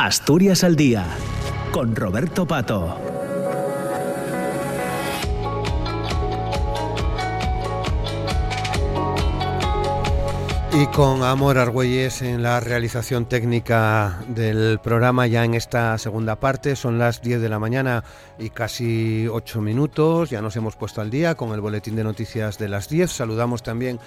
Asturias al Día, con Roberto Pato. Y con Amor Argüelles en la realización técnica del programa ya en esta segunda parte. Son las 10 de la mañana y casi 8 minutos. Ya nos hemos puesto al día con el boletín de noticias de las 10. Saludamos también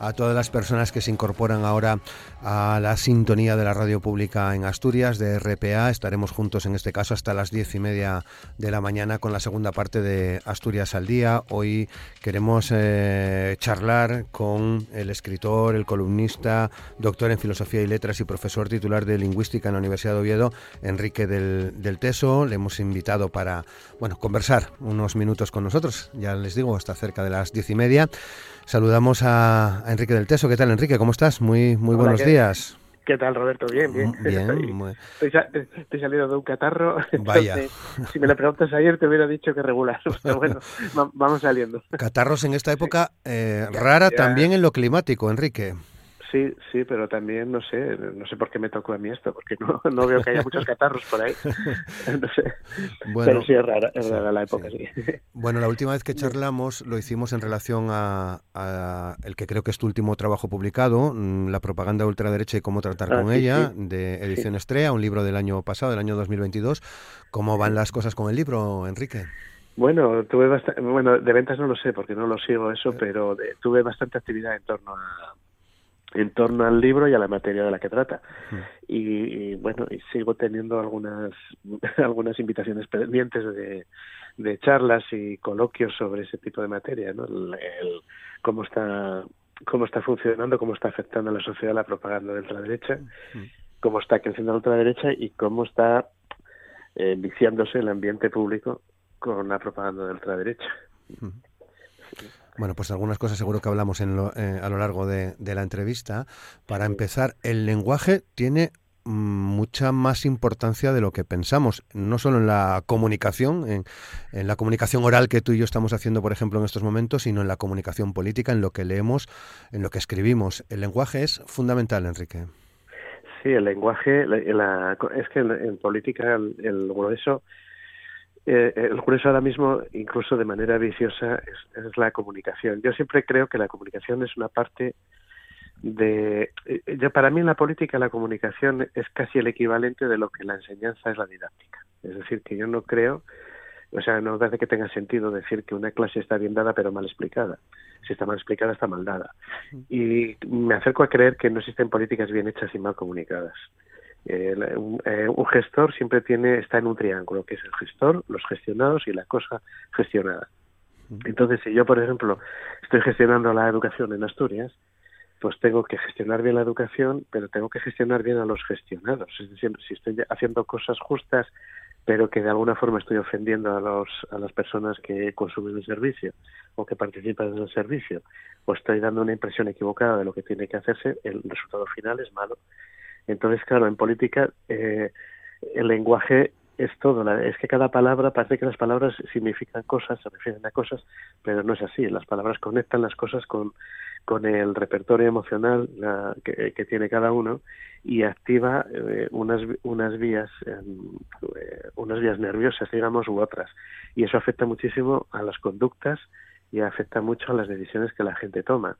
a todas las personas que se incorporan ahora a la sintonía de la radio pública en Asturias, de RPA. Estaremos juntos en este caso hasta las diez y media de la mañana con la segunda parte de Asturias al Día. Hoy queremos eh, charlar con el escritor, el columnista, doctor en Filosofía y Letras y profesor titular de Lingüística en la Universidad de Oviedo, Enrique del, del Teso. Le hemos invitado para bueno, conversar unos minutos con nosotros. Ya les digo, hasta cerca de las diez y media. Saludamos a, Enrique del Teso. ¿Qué tal, Enrique? ¿Cómo estás? Muy, muy buenos días. ¿Qué tal, Roberto? Bien, bien. Mm, bien estoy, estoy, saliendo de un catarro. Vaya. si me lo preguntas ayer, te hubiera dicho que regular. Pero bueno, vamos saliendo. Catarros en esta época eh, rara también en lo climático, Enrique. Sí, sí, pero también no sé, no sé por qué me tocó a mí esto, porque no, no veo que haya muchos catarros por ahí. No sé. Bueno, pero sí es rara, es rara la época, sí. Bueno, la última vez que charlamos lo hicimos en relación a, el que creo que es tu último trabajo publicado, mm, La propaganda ultraderecha y cómo tratar ah, con ella, de Edición Estrella, un libro del año pasado, del año 2022. ¿Cómo van las cosas con el libro, Enrique? Bueno, tuve bastante, bueno, de ventas no lo sé porque no lo sigo eso, eh. pero tuve bastante actividad en torno a en torno al libro y a la materia de la que trata. Y, bueno, y sigo teniendo algunas, algunas invitaciones pendientes de, de charlas y coloquios sobre ese tipo de materia, ¿no? El, cómo está cómo está funcionando, cómo está afectando a la sociedad la propaganda de ultraderecha, cómo está creciendo la ultraderecha y cómo está eh, viciándose el ambiente público con la propaganda de ultraderecha. Bueno, pues algunas cosas seguro que hablamos en eh, a lo largo de, la entrevista. Para empezar, el lenguaje tiene mm, mucha más importancia de lo que pensamos, no solo en la comunicación, en, en, la comunicación oral que tú y yo estamos haciendo, por ejemplo, en estos momentos, sino en la comunicación política, en lo que leemos, en lo que escribimos. El lenguaje es fundamental, Enrique. Sí, el lenguaje, es que en, política el, el grueso eh, el grueso ahora mismo, incluso de manera viciosa, es, la comunicación. Yo siempre creo que la comunicación es una parte de... Eh, yo, para mí en la política la comunicación es casi el equivalente de lo que la enseñanza es la didáctica. Es decir, que yo no creo, o sea, no parece que tenga sentido decir que una clase está bien dada pero mal explicada. Si está mal explicada, está mal dada. Y me acerco a creer que no existen políticas bien hechas y mal comunicadas. Eh, un, gestor siempre tiene está en un triángulo, que es el gestor, los gestionados y la cosa gestionada. Entonces, si yo, por ejemplo, estoy gestionando la educación en Asturias, pues tengo que gestionar bien la educación, pero tengo que gestionar bien a los gestionados. Es decir, si estoy haciendo cosas justas, pero que de alguna forma estoy ofendiendo a, los, a las personas que consumen el servicio o que participan en el servicio, o estoy dando una impresión equivocada de lo que tiene que hacerse, el resultado final es malo. Entonces, claro, en política eh, el lenguaje es todo. Es que cada palabra, parece que las palabras significan cosas, se refieren a cosas, pero no es así. Las palabras conectan las cosas con, con el repertorio emocional que, tiene cada uno y activa eh, unas, unas vías em, eh, unas vías nerviosas, digamos, u otras. Y eso afecta muchísimo a las conductas y afecta mucho a las decisiones que la gente toma.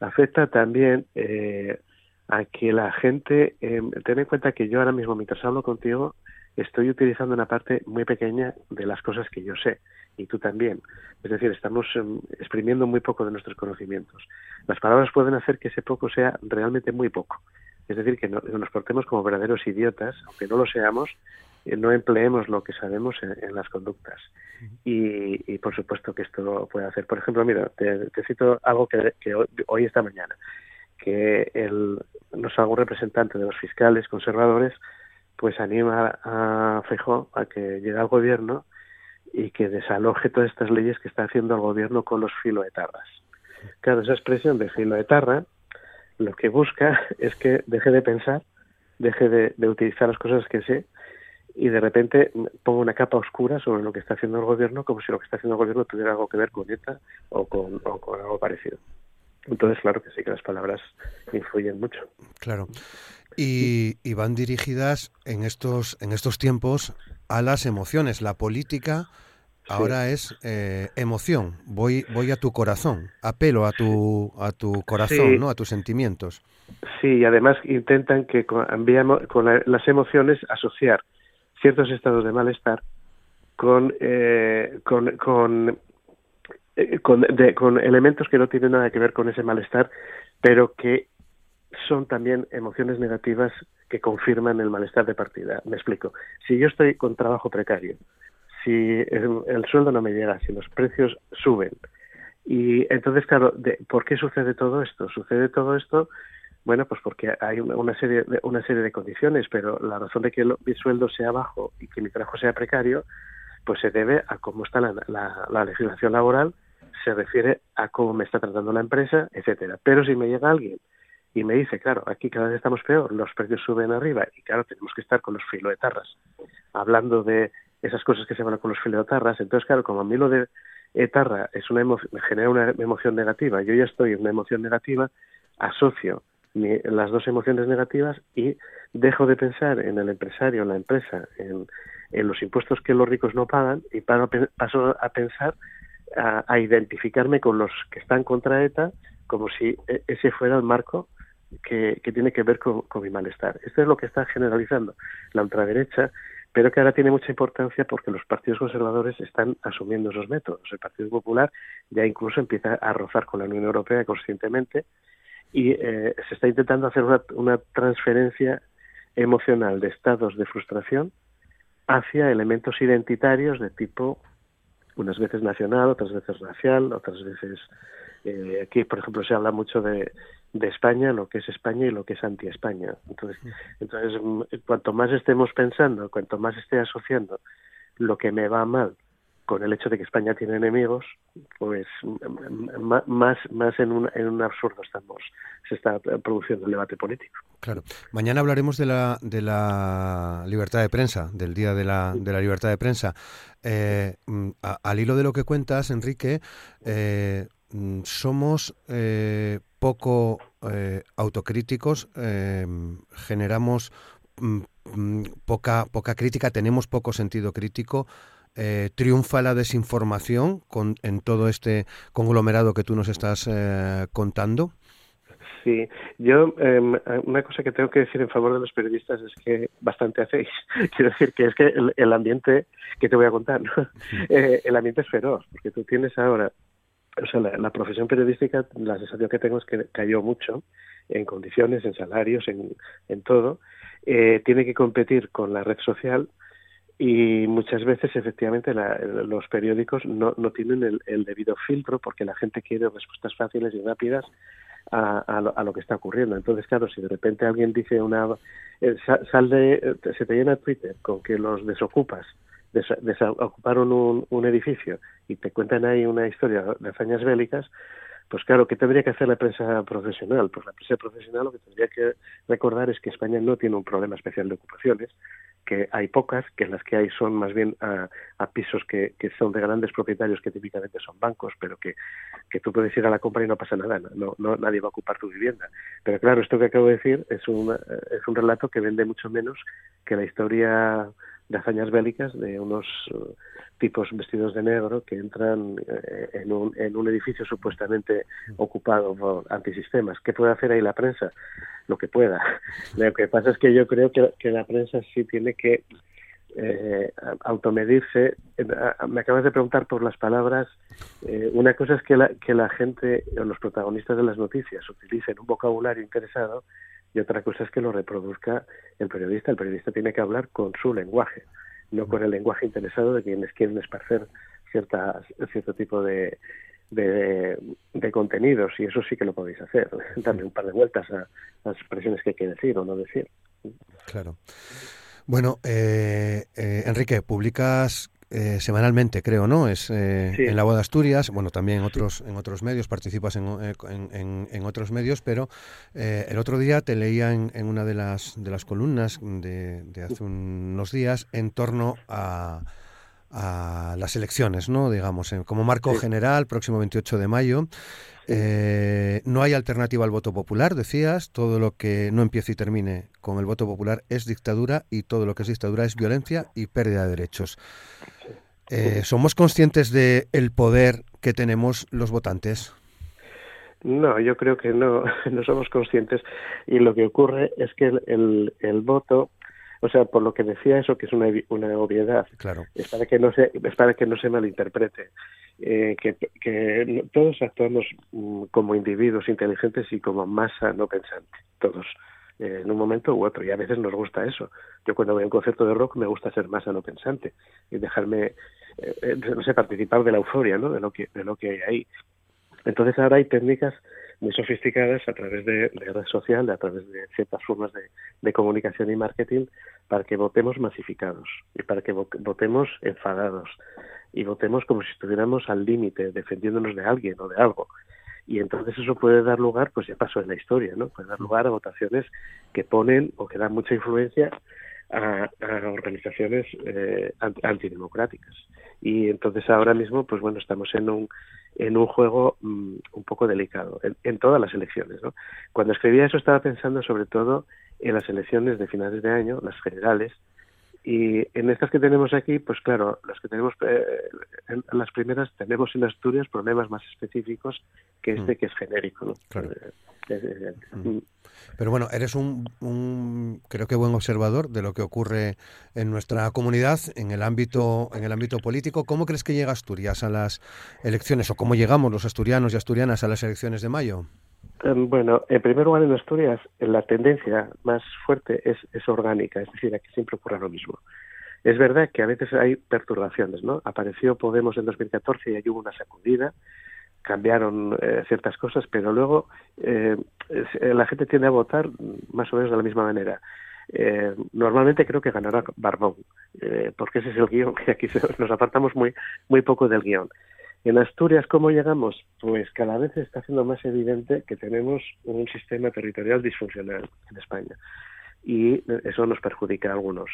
Afecta también eh, a que la gente, eh, ten en cuenta que yo ahora mismo, mientras hablo contigo, estoy utilizando una parte muy pequeña de las cosas que yo sé, y tú también. Es decir, estamos em, exprimiendo muy poco de nuestros conocimientos. Las palabras pueden hacer que ese poco sea realmente muy poco. Es decir, que no, nos portemos como verdaderos idiotas, aunque no lo seamos, eh, no empleemos lo que sabemos en, las conductas. Y, por supuesto que esto puede hacer. Por ejemplo, mira, te, cito algo que, que hoy, hoy, esta mañana que el, no algún representante de los fiscales conservadores pues anima a Feijó a que llegue al gobierno y que desaloje todas estas leyes que está haciendo el gobierno con los filoetarras. Claro, esa expresión de filoetarra lo que busca es que deje de pensar, deje de, utilizar las cosas que sé y de repente ponga una capa oscura sobre lo que está haciendo el gobierno como si lo que está haciendo el gobierno tuviera algo que ver con ETA o con algo parecido. Entonces, claro que sí, que las palabras influyen mucho. Claro. Y, van dirigidas en estos, en estos tiempos a las emociones. La política ahora es eh, emoción. Voy, voy a tu corazón, apelo a tu, a tu corazón, ¿no? A tus sentimientos. Sí, y además intentan que con, con las emociones asociar ciertos estados de malestar con, eh, con, con, eh, con, con elementos que no tienen nada que ver con ese malestar, pero que son también emociones negativas que confirman el malestar de partida. Me explico. Si yo estoy con trabajo precario, si el, sueldo no me llega, si los precios suben, y entonces, claro, de, ¿por qué sucede todo esto? Sucede todo esto bueno, pues porque hay una, serie de, una serie de condiciones, pero la razón de que mi sueldo sea bajo y que mi trabajo sea precario, pues se debe a cómo está la, la, legislación laboral, se refiere a cómo me está tratando la empresa, etcétera. Pero si me llega alguien y me dice, claro, aquí cada vez estamos peor, los precios suben arriba y claro, tenemos que estar con los filoetarras, hablando de esas cosas que se van con los filoetarras, entonces claro, como a mí lo de etarra es una me genera una emoción negativa, yo ya estoy en una emoción negativa, asocio las dos emociones negativas y dejo de pensar en el empresario, en la empresa, en, los impuestos que los ricos no pagan y paso a pensar, a, identificarme con los que están contra ETA como si e, ese fuera el marco que, tiene que ver con, mi malestar. Esto es lo que está generalizando la ultraderecha, pero que ahora tiene mucha importancia porque los partidos conservadores están asumiendo esos métodos. El Partido Popular ya incluso empieza a rozar con la Unión Europea conscientemente y eh, se está intentando hacer una, transferencia emocional de estados de frustración hacia elementos identitarios de tipo unas veces nacional, otras veces racial, otras veces eh, aquí, por ejemplo, se habla mucho de, de España, lo que es España y lo que es anti-España. Entonces, entonces, mm, cuanto más estemos pensando, cuanto más esté asociando lo que me va mal con el hecho de que España tiene enemigos, pues más, más en, un, en un absurdo estamos, se está produciendo el debate político. Claro. Mañana hablaremos de la, de la libertad de prensa, del Día de la, de la Libertad de Prensa. Eh, mm, al hilo de lo que cuentas, Enrique, eh, mm, somos eh, poco autocríticos, generamos mm, poca, poca crítica, tenemos poco sentido crítico. Eh, triunfa la desinformación con, en todo este conglomerado que tú nos estás eh, contando? Sí, yo em, una cosa que tengo que decir en favor de los periodistas es que bastante hacéis. Quiero decir que es que el, ambiente que te voy a contar, eh, el ambiente es feroz, porque tú tienes ahora, o sea, la, profesión periodística, la sensación que tengo es que cayó mucho en condiciones, en salarios, en, en todo. tiene que competir con la red social y muchas veces efectivamente los periódicos no, no tienen el, debido filtro porque la gente quiere respuestas fáciles y rápidas a, a, lo, que está ocurriendo. Entonces, claro, si de repente alguien dice una... Eh, sal de, eh, se te llena Twitter con que los desocupas desocuparon un, un edificio y te cuentan ahí una historia de hazañas bélicas, pues claro, ¿qué tendría que hacer la prensa profesional? Pues la prensa profesional lo que tendría que recordar es que España no tiene un problema especial de ocupaciones, que hay pocas, que las que hay son más bien a, pisos que, son de grandes propietarios que típicamente son bancos, pero que, que tú puedes ir a la compra y no pasa nada, no, no nadie va a ocupar tu vivienda. Pero claro, esto que acabo de decir es un, es un relato que vende mucho menos que la historia de hazañas bélicas de unos tipos vestidos de negro que entran eh, en, un, en un edificio supuestamente ocupado por antisistemas. ¿Qué puede hacer ahí la prensa? Lo que pueda. Lo que pasa es que yo creo que, que la prensa sí tiene que eh, automedirse. Me acabas de preguntar por las palabras. Eh, una cosa es que la, que la gente o los protagonistas de las noticias utilicen un vocabulario interesado y otra cosa es que lo reproduzca el periodista. El periodista tiene que hablar con su lenguaje, no con el lenguaje interesado de quienes quieren esparcer cierta, cierto tipo de, de, contenidos y eso sí que lo podéis hacer, darle un par de vueltas a, las expresiones que hay que decir o no decir. Claro. Bueno, eh, eh, Enrique, publicas eh, semanalmente, creo, ¿no? Es eh, en la Voz de Asturias, bueno, también en otros, en otros medios, participas en, eh, en, otros medios, pero el otro día te leía en, una de las, de las columnas de, hace unos días en torno a, a las elecciones, ¿no? Digamos, como marco general, próximo 28 de mayo. Eh, no hay alternativa al voto popular, decías, todo lo que no empiece y termine con el voto popular es dictadura y todo lo que es dictadura es violencia y pérdida de derechos. Eh, ¿Somos conscientes del el poder que tenemos los votantes? No, yo creo que no, no somos conscientes y lo que ocurre es que el, el, voto, o sea, por lo que decía eso, que es una, una obviedad, claro. es para que no se, es para que no se malinterprete, eh, que, que todos actuamos mm, como individuos inteligentes y como masa no pensante, todos eh, en un momento u otro y a veces nos gusta eso. Yo cuando voy a un concierto de rock me gusta ser masa no pensante y dejarme, eh, no sé, participar de la euforia, ¿no? De lo que, de lo que hay ahí. Entonces ahora hay técnicas muy sofisticadas a través de, de red social, a través de ciertas formas de, de, comunicación y marketing para que votemos masificados y para que votemos enfadados y votemos como si estuviéramos al límite, defendiéndonos de alguien o de algo. Y entonces eso puede dar lugar, pues ya pasó en la historia, ¿no? Puede dar lugar a votaciones que ponen o que dan mucha influencia a, a organizaciones eh, antidemocráticas. Y entonces ahora mismo, pues bueno, estamos en un en un juego mm, un poco delicado en, en, todas las elecciones. ¿no? Cuando escribía eso estaba pensando sobre todo en las elecciones de finales de año, las generales, y en estas que tenemos aquí, pues claro, las que tenemos, eh, en las primeras tenemos en Asturias problemas más específicos que este mm. que es genérico. ¿no? Claro. Eh, eh, mm. Pero bueno, eres un, un, creo que buen observador de lo que ocurre en nuestra comunidad, en el ámbito, en el ámbito político. ¿Cómo crees que llega Asturias a las elecciones o cómo llegamos los asturianos y asturianas a las elecciones de mayo? Em, bueno, en primer lugar, en Asturias, la tendencia más fuerte es, es orgánica, es decir, aquí siempre ocurre lo mismo. Es verdad que a veces hay perturbaciones, ¿no? Apareció Podemos en 2014 y ahí hubo una sacudida, cambiaron eh, ciertas cosas, pero luego eh, la gente tiende a votar más o menos de la misma manera. Eh, normalmente creo que ganará Barbón, eh, porque ese es el guion, que aquí nos apartamos muy, muy poco del guion. En Asturias, ¿cómo llegamos? Pues cada vez está siendo más evidente que tenemos un sistema territorial disfuncional en España y eso nos perjudica a algunos.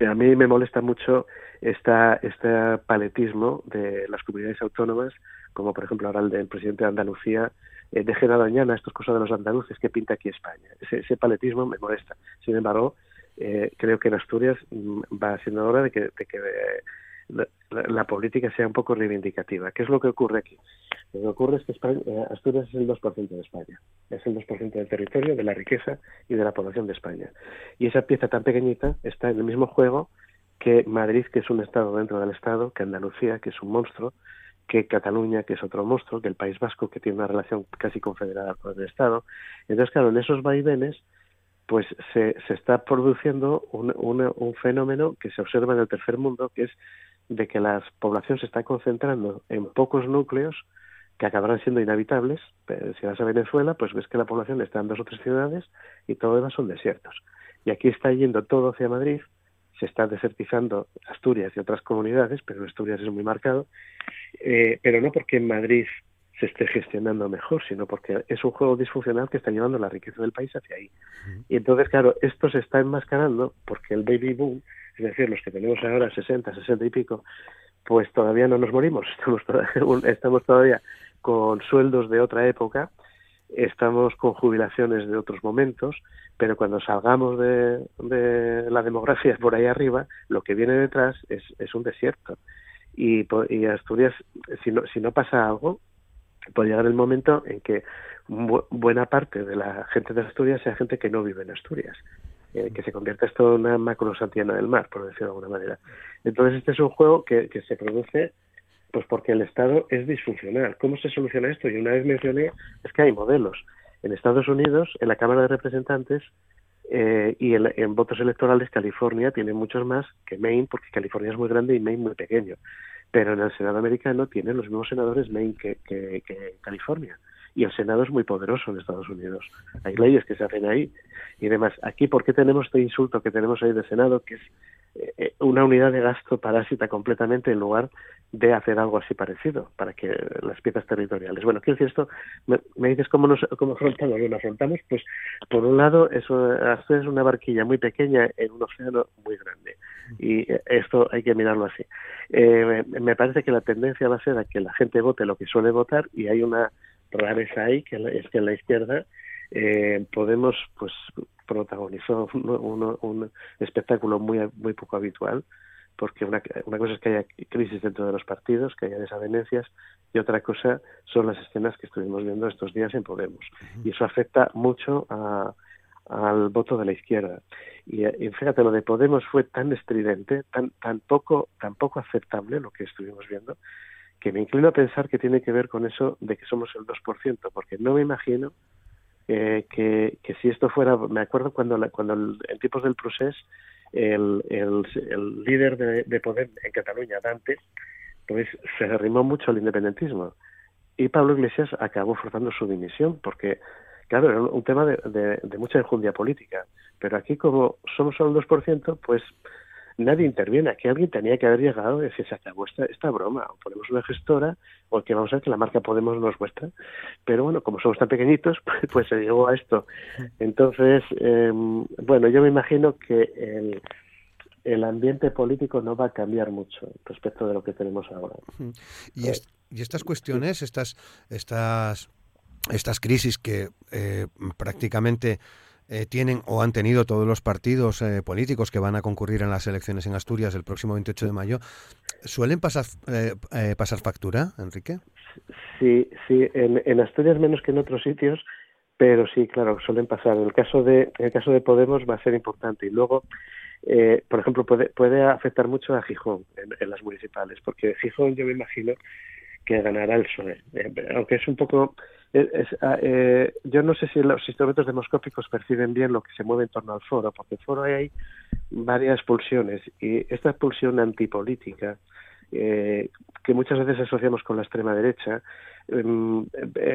A mí me molesta mucho esta, este paletismo de las comunidades autónomas, como por ejemplo ahora el del presidente de Andalucía, eh, dejen a Doñana, esto es cosa de los andaluces, que pinta aquí España. Ese, ese paletismo me molesta. Sin embargo, eh, creo que en Asturias mm, va siendo hora de que, de que eh, la, política sea un poco reivindicativa. ¿Qué es lo que ocurre aquí? Lo que ocurre es que eh, Asturias es el 2% de España, es el 2% del territorio, de la riqueza y de la población de España. Y esa pieza tan pequeñita está en el mismo juego que Madrid, que es un estado dentro del estado, que Andalucía, que es un monstruo, que Cataluña, que es otro monstruo, que el País Vasco, que tiene una relación casi confederada con el Estado. Entonces, claro, en esos vaivenes, pues se, se está produciendo un, un fenómeno que se observa en el tercer mundo, que es de que la población se está concentrando en pocos núcleos que acabarán siendo inhabitables. Si vas a Venezuela, pues ves que la población está en dos o tres ciudades y todo demás son desiertos. Y aquí está yendo todo hacia Madrid, se está desertizando Asturias y otras comunidades, pero Asturias es muy marcado, eh, pero no porque en Madrid se esté gestionando mejor, sino porque es un juego disfuncional que está llevando la riqueza del país hacia ahí. Y entonces, claro, esto se está enmascarando porque el baby boom es decir, los que tenemos ahora 60, 60 y pico, pues todavía no nos morimos, estamos todavía, estamos todavía con sueldos de otra época, estamos con jubilaciones de otros momentos, pero cuando salgamos de, de la demografía por ahí arriba, lo que viene detrás es, es un desierto. Y, y Asturias, si no, si no pasa algo, puede llegar el momento en que buena parte de la gente de Asturias sea gente que no vive en Asturias eh, que se convierta esto en una macro Santiana del mar, por decirlo de alguna manera. Entonces este es un juego que, que se produce pues porque el Estado es disfuncional. ¿Cómo se soluciona esto? Y una vez mencioné, es que hay modelos. En Estados Unidos, en la Cámara de Representantes eh, y en, en, votos electorales, California tiene muchos más que Maine, porque California es muy grande y Maine muy pequeño. Pero en el Senado americano tienen los mismos senadores Maine que, que, California y el Senado es muy poderoso en Estados Unidos. Hay leyes que se hacen ahí y demás. Aquí, ¿por qué tenemos este insulto que tenemos ahí de Senado, que es una unidad de gasto parásita completamente en lugar de hacer algo así parecido para que las piezas territoriales. Bueno, quiero decir esto, me, dices cómo nos cómo afrontamos. Bueno, afrontamos, pues por un lado, eso es una barquilla muy pequeña en un océano muy grande y eh, esto hay que mirarlo así. Eh, me parece que la tendencia va a ser a que la gente vote lo que suele votar y hay una rareza hay, que es que en la izquierda eh, Podemos pues protagonizó un, espectáculo muy muy poco habitual porque una, una cosa es que haya crisis dentro de los partidos, que haya desavenencias, y otra cosa son las escenas que estuvimos viendo estos días en Podemos. Y eso afecta mucho al voto de la izquierda. Y, fíjate, lo de Podemos fue tan estridente, tan, tan, poco, tan poco aceptable lo que estuvimos viendo, que me inclino a pensar que tiene que ver con eso de que somos el 2%, porque no me imagino eh, que, que, si esto fuera, me acuerdo cuando, cuando en tiempos del proceso el, el, líder de, de, Podem en Cataluña, Dante, pues se arrimó mucho al independentismo. Y Pablo Iglesias acabó forzando su dimisión, porque, claro, era un tema de, de, mucha enjundia política. Pero aquí, como somos solo un 2%, pues nadie interviene. Aquí alguien tenía que haber llegado y decir, se acabó esta, esta broma, o ponemos una gestora, o que vamos a ver que la marca Podemos nos muestra. Pero bueno, como somos tan pequeñitos, pues, pues se llegó a esto. Entonces, eh, bueno, yo me imagino que el, el ambiente político no va a cambiar mucho respecto de lo que tenemos ahora. Y, y estas cuestiones, estas, estas, estas crisis que eh, prácticamente eh, tienen o han tenido todos los partidos eh, políticos que van a concurrir en las elecciones en Asturias el próximo 28 de mayo, ¿suelen pasar, eh, pasar factura, Enrique? Sí, sí, en, en, Asturias menos que en otros sitios, pero sí, claro, suelen pasar. En el caso de, en el caso de Podemos va a ser importante y luego, por ejemplo, puede, puede afectar mucho a Gijón en, en las municipales, porque Gijón yo me imagino que ganará el PSOE, aunque es un poco Ah, eh, yo no sé si los instrumentos demoscópicos perciben bien lo que se mueve en torno al foro, porque en el foro hay varias pulsiones y esta pulsión antipolítica, eh, que muchas veces asociamos con la extrema derecha, em,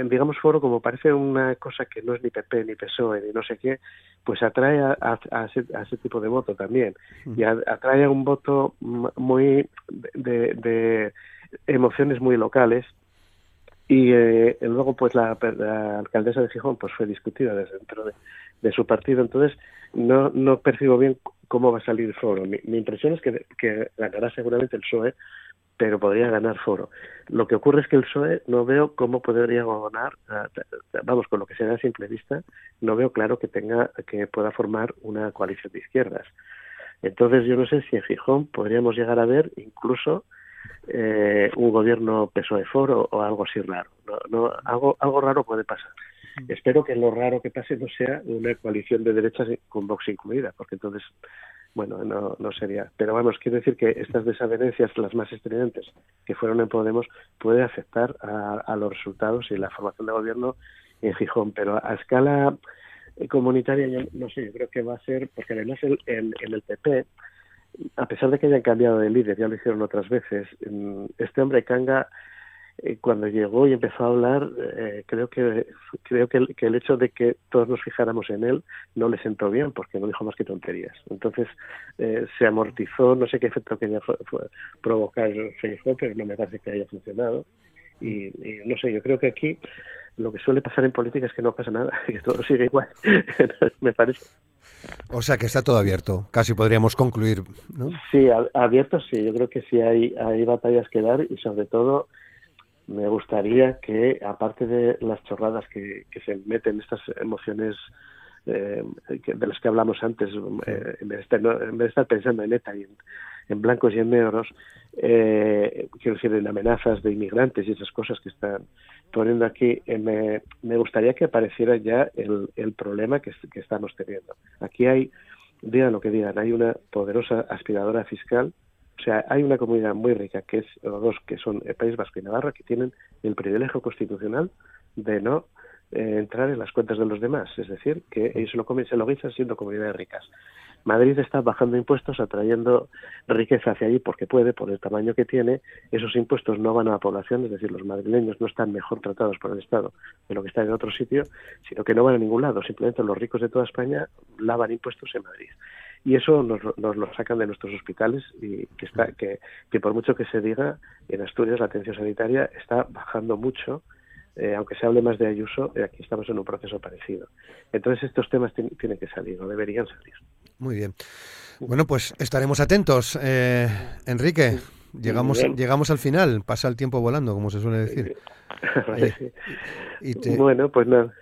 digamos foro como parece una cosa que no es ni PP ni PSOE ni no sé qué, pues atrae a, ese, tipo de voto también. Y atrae a un voto muy de emociones muy locales y eh, luego pues la, alcaldesa de Gijón pues fue discutida desde dentro de, su partido. Entonces no no percibo bien cómo va a salir foro. Mi, impresión es que, que, ganará seguramente el PSOE pero podría ganar foro. Lo que ocurre es que el PSOE no veo cómo podría gobernar vamos con lo que se da a simple vista no veo claro que tenga que pueda formar una coalición de izquierdas. Entonces yo no sé si en Gijón podríamos llegar a ver incluso eh, un gobierno de foro o algo así raro. No, no, algo, algo raro puede pasar. Espero que lo raro que pase no sea una coalición de derechas con Vox incluida, porque entonces, bueno, no, no sería. Pero vamos, quiero decir que estas desavenencias, las más estridentes que fueron en Podemos, puede afectar a, los resultados y la formación de gobierno en Gijón. Pero a escala comunitaria, yo, no sé, yo creo que va a ser, porque además en, en el PP a pesar de que hayan cambiado de líder, ya lo hicieron otras veces, este hombre Kanga eh, cuando llegó y empezó a hablar, eh, creo que creo que el, que el, hecho de que todos nos fijáramos en él no le sentó bien porque no dijo más que tonterías. Entonces eh, se amortizó, no sé qué efecto quería provocar Facebook, pero no me parece que haya funcionado. Y, y, no sé, yo creo que aquí lo que suele pasar en política es que no pasa nada, que todo sigue igual, me parece. O sea que está todo abierto, casi podríamos concluir, ¿no? Sí, abierto sí, yo creo que sí hay, batallas que dar y sobre todo me gustaría que, aparte de las chorradas que, que se meten estas emociones eh, de las que hablamos antes, eh, en, vez de estar, en, vez de estar, pensando en ETA y en, blancos y en negros, eh, quiero decir, en amenazas de inmigrantes y esas cosas que están poniendo aquí, eh, me, me, gustaría que apareciera ya el, el problema que, que, estamos teniendo. Aquí hay, digan lo que digan, hay una poderosa aspiradora fiscal, o sea, hay una comunidad muy rica, que es, o dos, que son el País Vasco y Navarra, que tienen el privilegio constitucional de no eh, entrar en las cuentas de los demás, es decir, que ellos lo comen, se lo guisan siendo comunidades ricas. Madrid está bajando impuestos, atrayendo riqueza hacia allí porque puede, por el tamaño que tiene. Esos impuestos no van a la población, es decir, los madrileños no están mejor tratados por el Estado de lo que están en otro sitio, sino que no van a ningún lado. Simplemente los ricos de toda España lavan impuestos en Madrid. Y eso nos, nos lo sacan de nuestros hospitales y que, está, que, que por mucho que se diga, en Asturias la atención sanitaria está bajando mucho eh, aunque se hable más de Ayuso, eh, aquí estamos en un proceso parecido. Entonces estos temas tienen que salir, o deberían salir. Muy bien. Bueno, pues estaremos atentos. Eh, Enrique, llegamos, llegamos al final, pasa el tiempo volando, como se suele decir. Bueno, pues nada,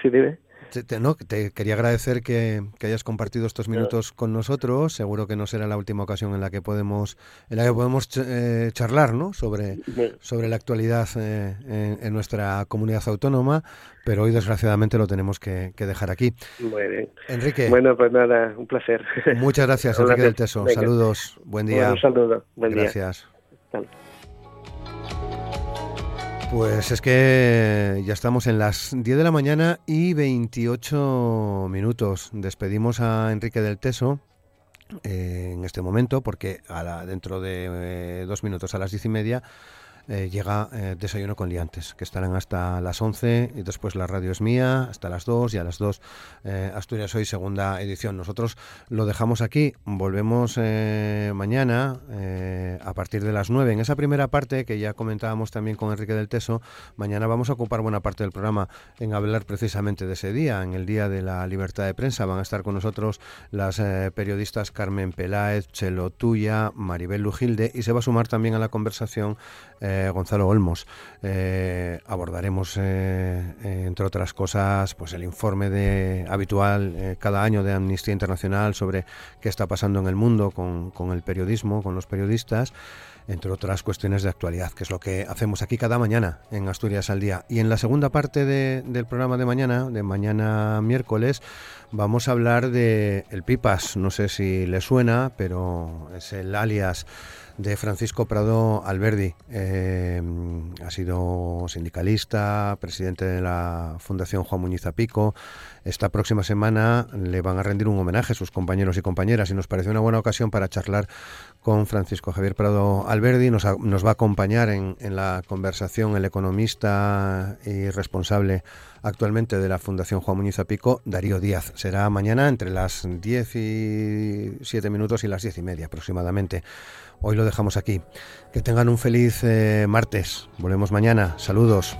sí, dime. Te, no, te quería agradecer que, hayas compartido estos minutos con nosotros. Seguro que no será la última ocasión en la que podemos, en la que podemos eh, charlar, ¿no? Sobre, sobre la actualidad eh, en, nuestra comunidad autónoma, pero hoy desgraciadamente lo tenemos que, dejar aquí. Muy bien. Enrique. Bueno, pues nada, un placer. Muchas gracias, Enrique del Teso. Saludos, buen día. un saludo, buen día. Gracias. Pues es que ya estamos en las 10 de la mañana y 28 minutos. Despedimos a Enrique del Teso eh, en este momento porque a dentro de eh, dos minutos a las diez y media eh, llega eh, Desayuno con Liantes, que estarán hasta las 11 y después la radio es mía hasta las 2 y a las 2 eh, Asturias Hoy, segunda edición. Nosotros lo dejamos aquí, volvemos mañana a partir de las 9. En esa primera parte que ya comentábamos también con Enrique del Teso, mañana vamos a ocupar buena parte del programa en hablar precisamente de ese día, en el Día de la Libertad de Prensa. Van a estar con nosotros las periodistas Carmen Peláez, Chelo Tuya, Maribel Lujilde y se va a sumar también a la conversación eh, Gonzalo Olmos. Eh, abordaremos, eh, entre otras cosas, pues el informe de, habitual cada año de Amnistía Internacional sobre qué está pasando en el mundo con, el periodismo, con los periodistas entre otras cuestiones de actualidad, que es lo que hacemos aquí cada mañana en Asturias al Día. Y en la segunda parte del programa de mañana, de mañana miércoles, vamos a hablar de el Pipas. No sé si le suena, pero es el alias de Francisco Prado Alberdi. Eh, ha sido sindicalista, presidente de la Fundación Juan Muñiz Pico. Esta próxima semana le van a rendir un homenaje a sus compañeros y compañeras y nos parece una buena ocasión para charlar con Francisco Javier Prado Alberdi. Nos, va a acompañar en, la conversación el economista y responsable actualmente de la Fundación Juan Muñiz Pico, Darío Díaz. Será mañana entre las 10 y 7 minutos y las 10 y media aproximadamente. Hoy lo dejamos aquí. Que tengan un feliz eh, martes. Volvemos mañana. Saludos.